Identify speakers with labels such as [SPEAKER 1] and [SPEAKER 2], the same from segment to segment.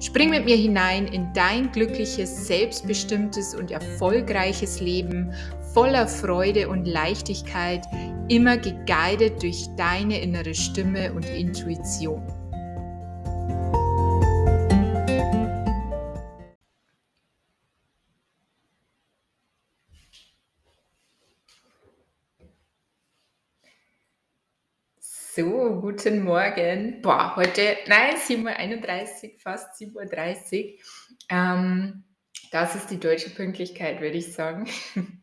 [SPEAKER 1] Spring mit mir hinein in dein glückliches, selbstbestimmtes und erfolgreiches Leben voller Freude und Leichtigkeit, immer geguidet durch deine innere Stimme und Intuition. So, guten Morgen. Boah, heute, nein, 7.31 Uhr, fast 7.30 Uhr. Ähm, das ist die deutsche Pünktlichkeit, würde ich sagen.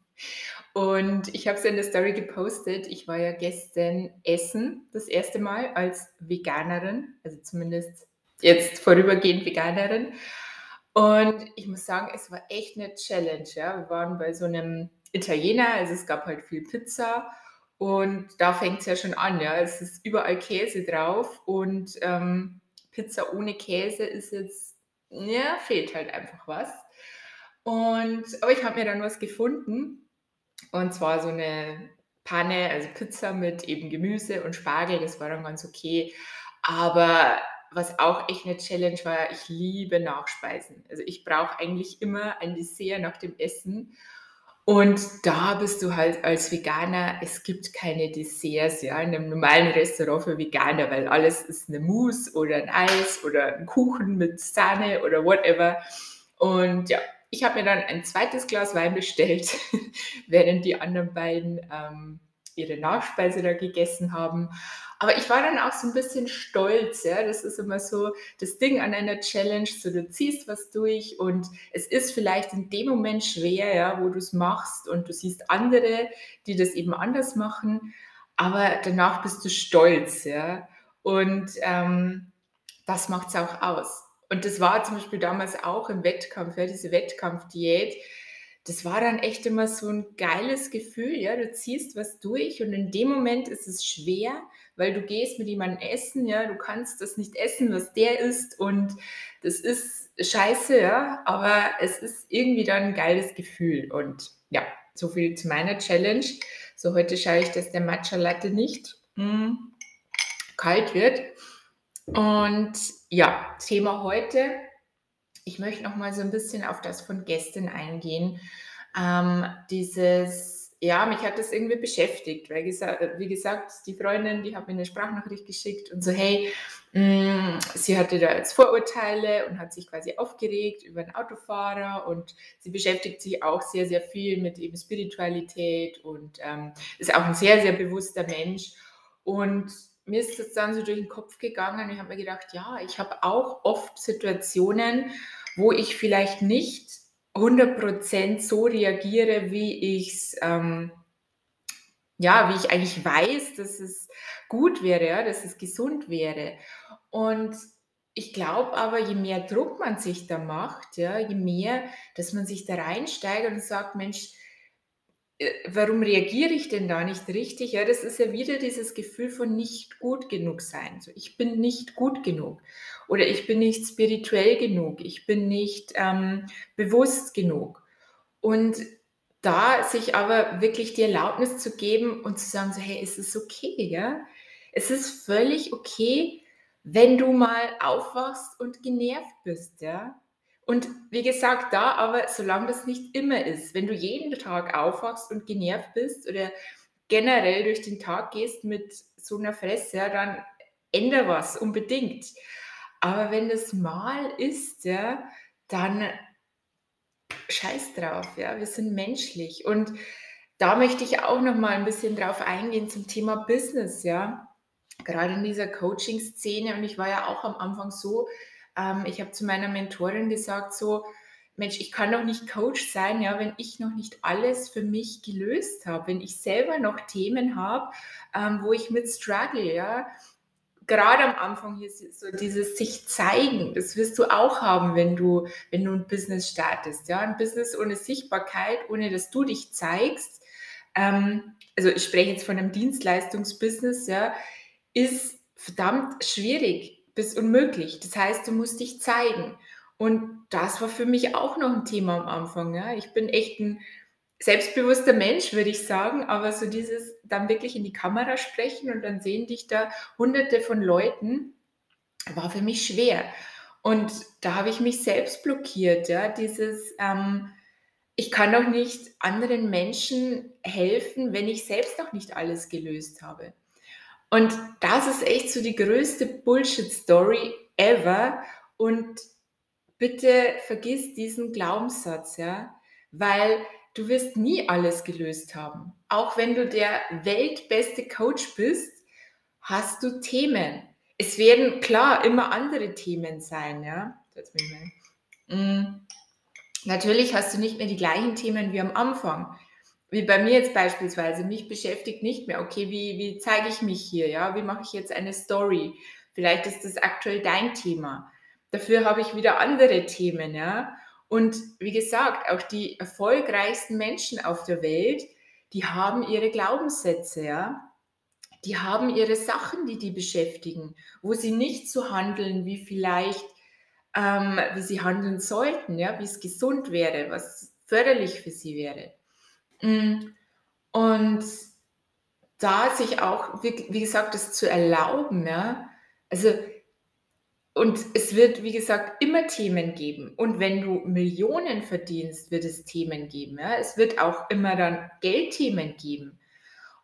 [SPEAKER 1] Und ich habe es in der Story gepostet. Ich war ja gestern essen, das erste Mal als Veganerin, also zumindest jetzt vorübergehend Veganerin. Und ich muss sagen, es war echt eine Challenge. Ja. Wir waren bei so einem Italiener, also es gab halt viel Pizza und da fängt es ja schon an, ja. Es ist überall Käse drauf und ähm, Pizza ohne Käse ist jetzt, ja, fehlt halt einfach was. Und, aber ich habe mir dann was gefunden und zwar so eine Panne, also Pizza mit eben Gemüse und Spargel, das war dann ganz okay. Aber was auch echt eine Challenge war, ich liebe Nachspeisen. Also ich brauche eigentlich immer ein Dessert nach dem Essen. Und da bist du halt als Veganer, es gibt keine Desserts, ja, in einem normalen Restaurant für Veganer, weil alles ist eine Mousse oder ein Eis oder ein Kuchen mit Sahne oder whatever. Und ja, ich habe mir dann ein zweites Glas Wein bestellt, während die anderen beiden ähm, ihre Nachspeise da gegessen haben. Aber ich war dann auch so ein bisschen stolz, ja. Das ist immer so das Ding an einer Challenge, so du ziehst was durch und es ist vielleicht in dem Moment schwer, ja, wo du es machst und du siehst andere, die das eben anders machen, aber danach bist du stolz, ja. Und ähm, das macht es auch aus. Und das war zum Beispiel damals auch im Wettkampf, ja, diese Wettkampfdiät das war dann echt immer so ein geiles Gefühl, ja, du ziehst was durch und in dem Moment ist es schwer, weil du gehst mit jemandem essen, ja, du kannst das nicht essen, was der isst und das ist scheiße, ja, aber es ist irgendwie dann ein geiles Gefühl und ja, so viel zu meiner Challenge. So heute schaue ich, dass der Matcha Latte nicht mh, mm, kalt wird. Und ja, Thema heute ich möchte noch mal so ein bisschen auf das von gestern eingehen. Ähm, dieses, ja, mich hat das irgendwie beschäftigt, weil wie gesagt, die Freundin, die hat mir eine Sprachnachricht geschickt und so, hey, mh, mm, sie hatte da jetzt Vorurteile und hat sich quasi aufgeregt über einen Autofahrer und sie beschäftigt sich auch sehr, sehr viel mit eben Spiritualität und ähm, ist auch ein sehr, sehr bewusster Mensch und mir ist das dann so durch den Kopf gegangen. Ich habe mir gedacht, ja, ich habe auch oft Situationen, wo ich vielleicht nicht 100% so reagiere, wie ich es, ähm, ja, wie ich eigentlich weiß, dass es gut wäre, ja, dass es gesund wäre. Und ich glaube aber, je mehr Druck man sich da macht, ja, je mehr, dass man sich da reinsteigert und sagt, Mensch, warum reagiere ich denn da nicht richtig? Ja, das ist ja wieder dieses Gefühl von nicht gut genug sein. So, ich bin nicht gut genug oder ich bin nicht spirituell genug, ich bin nicht ähm, bewusst genug. Und da sich aber wirklich die Erlaubnis zu geben und zu sagen, so, hey, es ist okay, ja? Es ist völlig okay, wenn du mal aufwachst und genervt bist, ja? Und wie gesagt, da aber, solange das nicht immer ist, wenn du jeden Tag aufwachst und genervt bist oder generell durch den Tag gehst mit so einer Fresse, ja, dann ändere was unbedingt. Aber wenn das mal ist, ja, dann scheiß drauf, ja, wir sind menschlich. Und da möchte ich auch noch mal ein bisschen drauf eingehen zum Thema Business, ja. Gerade in dieser Coaching-Szene und ich war ja auch am Anfang so, ähm, ich habe zu meiner Mentorin gesagt, so, Mensch, ich kann doch nicht Coach sein, ja, wenn ich noch nicht alles für mich gelöst habe, wenn ich selber noch Themen habe, ähm, wo ich mit struggle, ja. gerade am Anfang hier so dieses sich zeigen, das wirst du auch haben, wenn du, wenn du ein Business startest. Ja? Ein Business ohne Sichtbarkeit, ohne dass du dich zeigst, ähm, also ich spreche jetzt von einem Dienstleistungsbusiness, ja, ist verdammt schwierig bis unmöglich. Das heißt, du musst dich zeigen. Und das war für mich auch noch ein Thema am Anfang. Ja. Ich bin echt ein selbstbewusster Mensch, würde ich sagen, aber so dieses dann wirklich in die Kamera sprechen und dann sehen dich da hunderte von Leuten, war für mich schwer. Und da habe ich mich selbst blockiert, ja, dieses, ähm, ich kann doch nicht anderen Menschen helfen, wenn ich selbst noch nicht alles gelöst habe. Und das ist echt so die größte Bullshit-Story ever. Und bitte vergiss diesen Glaubenssatz, ja, weil du wirst nie alles gelöst haben. Auch wenn du der weltbeste Coach bist, hast du Themen. Es werden klar immer andere Themen sein, ja. Mm. Natürlich hast du nicht mehr die gleichen Themen wie am Anfang. Wie bei mir jetzt beispielsweise. Mich beschäftigt nicht mehr, okay, wie, wie zeige ich mich hier? Ja, wie mache ich jetzt eine Story? Vielleicht ist das aktuell dein Thema. Dafür habe ich wieder andere Themen, ja. Und wie gesagt, auch die erfolgreichsten Menschen auf der Welt, die haben ihre Glaubenssätze, ja. Die haben ihre Sachen, die die beschäftigen, wo sie nicht so handeln, wie vielleicht ähm, wie sie handeln sollten, ja, wie es gesund wäre, was förderlich für sie wäre. Mm. Und da sich auch, wie, wie gesagt, das zu erlauben, ja, also und es wird, wie gesagt, immer Themen geben. Und wenn du Millionen verdienst, wird es Themen geben. Ja? Es wird auch immer dann Geldthemen geben.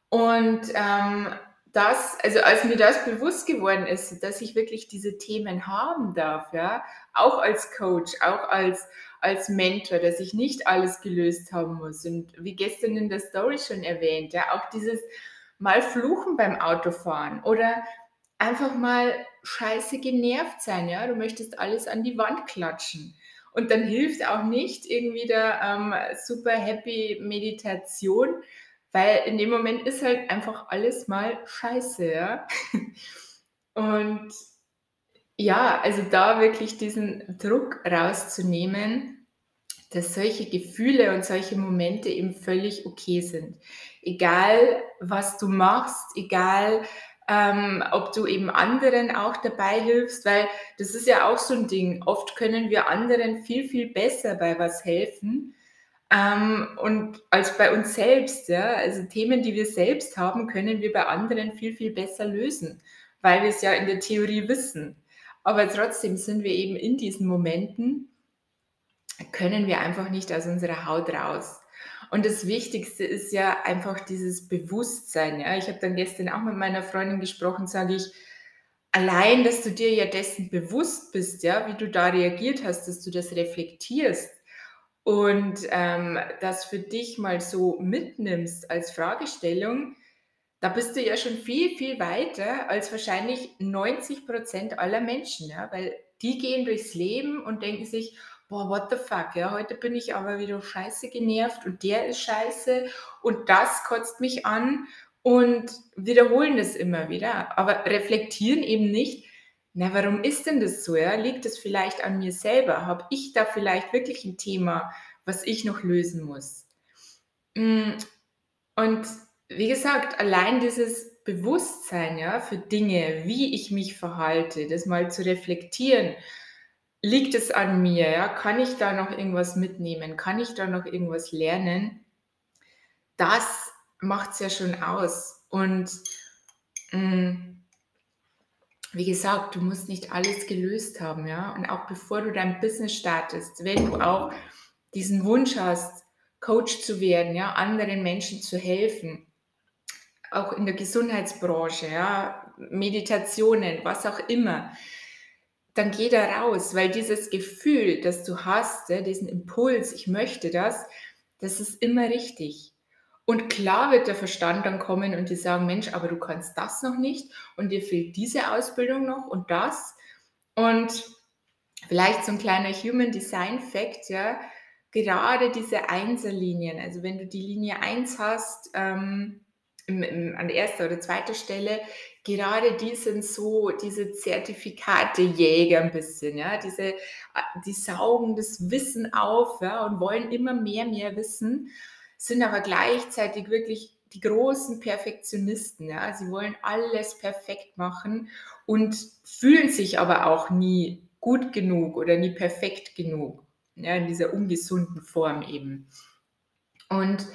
[SPEAKER 1] Und ähm, das, also als mir das bewusst geworden ist, dass ich wirklich diese Themen haben darf, ja, auch als Coach, auch als, als Mentor, dass ich nicht alles gelöst haben muss. Und wie gestern in der Story schon erwähnt, ja, auch dieses mal fluchen beim Autofahren oder einfach mal scheiße genervt sein, ja, du möchtest alles an die Wand klatschen. Und dann hilft auch nicht irgendwie der ähm, super happy Meditation, weil in dem Moment ist halt einfach alles mal scheiße, ja. Und ja, also da wirklich diesen Druck rauszunehmen, dass solche Gefühle und solche Momente eben völlig okay sind. Egal, was du machst, egal, ähm, ob du eben anderen auch dabei hilfst, weil das ist ja auch so ein Ding. Oft können wir anderen viel, viel besser bei was helfen, ähm, und als bei uns selbst, ja, also Themen, die wir selbst haben, können wir bei anderen viel, viel besser lösen, weil wir es ja in der Theorie wissen. Aber trotzdem sind wir eben in diesen Momenten, können wir einfach nicht aus unserer Haut raus. Und das Wichtigste ist ja einfach dieses Bewusstsein. Ja. Ich habe dann gestern auch mit meiner Freundin gesprochen, sage ich, allein, dass du dir ja dessen bewusst bist, ja, wie du da reagiert hast, dass du das reflektierst, und ähm, das für dich mal so mitnimmst als Fragestellung, da bist du ja schon viel, viel weiter als wahrscheinlich 90 Prozent aller Menschen, ja, weil die gehen durchs Leben und denken sich, boah, what the fuck, ja, heute bin ich aber wieder scheiße genervt und der ist scheiße und das kotzt mich an und wiederholen das immer wieder, aber reflektieren eben nicht, na, warum ist denn das so? Ja? Liegt es vielleicht an mir selber? Habe ich da vielleicht wirklich ein Thema, was ich noch lösen muss? Mm, und wie gesagt, allein dieses Bewusstsein ja, für Dinge, wie ich mich verhalte, das mal zu reflektieren, liegt es an mir? Ja? Kann ich da noch irgendwas mitnehmen? Kann ich da noch irgendwas lernen? Das macht es ja schon aus. Und mh, mm, wie gesagt, du musst nicht alles gelöst haben, ja. Und auch bevor du dein Business startest, wenn du auch diesen Wunsch hast, Coach zu werden, ja, anderen Menschen zu helfen, auch in der Gesundheitsbranche, ja, Meditationen, was auch immer, dann geh da raus, weil dieses Gefühl, das du hast, ja, diesen Impuls, ich möchte das, das ist immer richtig. Und klar wird der Verstand dann kommen und die sagen, Mensch, aber du kannst das noch nicht und dir fehlt diese Ausbildung noch und das. Und vielleicht so ein kleiner Human Design Fact, ja, gerade diese Einserlinien, also wenn du die Linie 1 hast, ähm, im, im, an erster oder zweiter Stelle, gerade die sind so diese Zertifikatejäger ein bisschen, ja, diese die saugen das Wissen auf, ja, und wollen immer mehr, mehr wissen, sind aber gleichzeitig wirklich die großen Perfektionisten, ja. Sie wollen alles perfekt machen und fühlen sich aber auch nie gut genug oder nie perfekt genug, ja, in dieser ungesunden Form eben. Und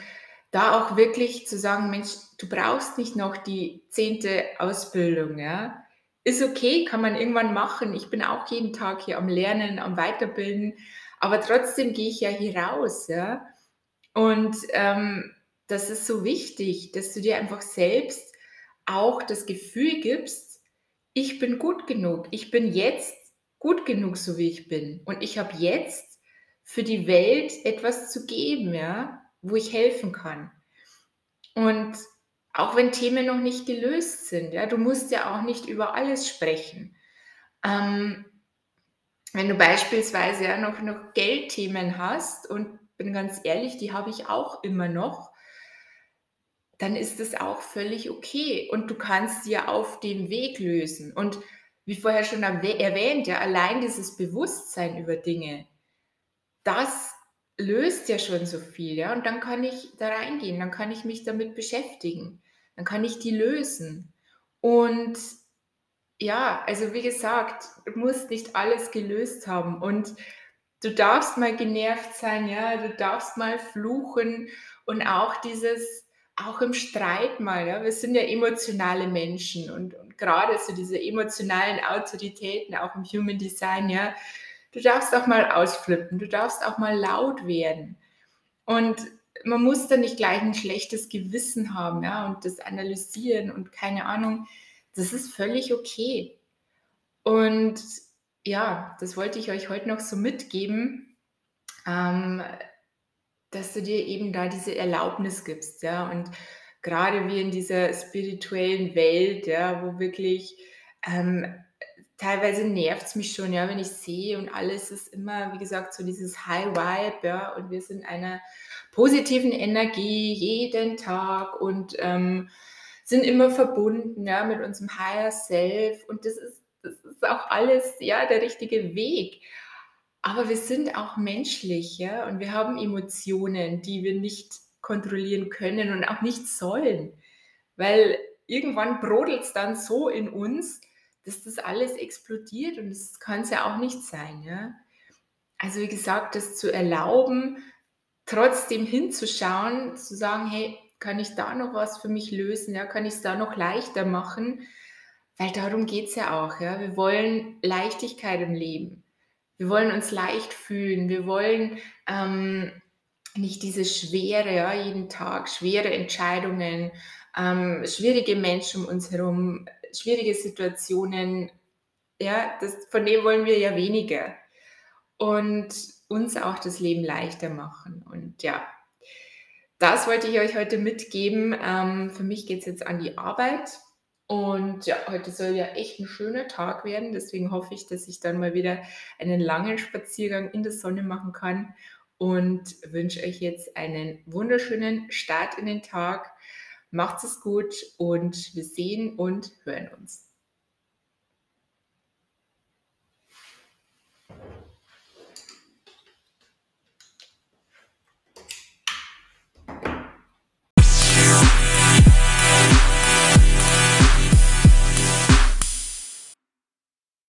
[SPEAKER 1] da auch wirklich zu sagen, Mensch, du brauchst nicht noch die zehnte Ausbildung, ja. Ist okay, kann man irgendwann machen. Ich bin auch jeden Tag hier am Lernen, am Weiterbilden, aber trotzdem gehe ich ja hier raus, ja. Und ähm, das ist so wichtig, dass du dir einfach selbst auch das Gefühl gibst, ich bin gut genug, ich bin jetzt gut genug, so wie ich bin. Und ich habe jetzt für die Welt etwas zu geben, ja wo ich helfen kann. Und auch wenn Themen noch nicht gelöst sind, ja, du musst ja auch nicht über alles sprechen. Ähm, wenn du beispielsweise ja noch, noch Geldthemen hast, und bin ganz ehrlich, die habe ich auch immer noch, dann ist es auch völlig okay. Und du kannst sie ja auf dem Weg lösen. Und wie vorher schon erwähnt, ja, allein dieses Bewusstsein über Dinge, das löst ja schon so viel, ja. Und dann kann ich da reingehen, dann kann ich mich damit beschäftigen, dann kann ich die lösen. Und ja, also wie gesagt, du musst nicht alles gelöst haben und du darfst mal genervt sein, ja, du darfst mal fluchen und auch dieses, auch im Streit mal, ja, wir sind ja emotionale Menschen und, und gerade so diese emotionalen Autoritäten auch im Human Design, ja, Du darfst auch mal ausflippen, du darfst auch mal laut werden. Und man muss da nicht gleich ein schlechtes Gewissen haben, ja, und das analysieren und keine Ahnung. Das ist völlig okay. Und ja, das wollte ich euch heute noch so mitgeben, ähm, dass du dir eben da diese Erlaubnis gibst, ja, und gerade wie in dieser spirituellen Welt, ja, wo wirklich ähm, teilweise nervt es mich schon, ja, wenn ich sehe und alles ist immer, wie gesagt, so dieses High Vibe, ja, und wir sind einer positiven Energie jeden Tag und ähm, sind immer verbunden, ja, mit unserem Higher Self und das ist, das ist auch alles, ja, der richtige Weg. Aber wir sind auch menschlich, ja, und wir haben Emotionen, die wir nicht kontrollieren können und auch nicht sollen, weil irgendwann brodelt es dann so in uns, dass das alles explodiert und das kann es ja auch nicht sein. Ja? Also wie gesagt, das zu erlauben, trotzdem hinzuschauen, zu sagen, hey, kann ich da noch was für mich lösen? Ja? Kann ich es da noch leichter machen? Weil darum geht es ja auch. Ja? Wir wollen Leichtigkeit im Leben. Wir wollen uns leicht fühlen. Wir wollen ähm, nicht diese Schwere, ja, jeden Tag, schwere Entscheidungen, ähm, schwierige Menschen um uns herum, schwierige Situationen, ja, das, von dem wollen wir ja weniger. Und uns auch das Leben leichter machen. Und ja, das wollte ich euch heute mitgeben. Ähm, für mich geht es jetzt an die Arbeit. Und ja, heute soll ja echt ein schöner Tag werden. Deswegen hoffe ich, dass ich dann mal wieder einen langen Spaziergang in der Sonne machen kann. Und wünsche euch jetzt einen wunderschönen Start in den Tag. Macht's es gut und wir sehen und hören uns.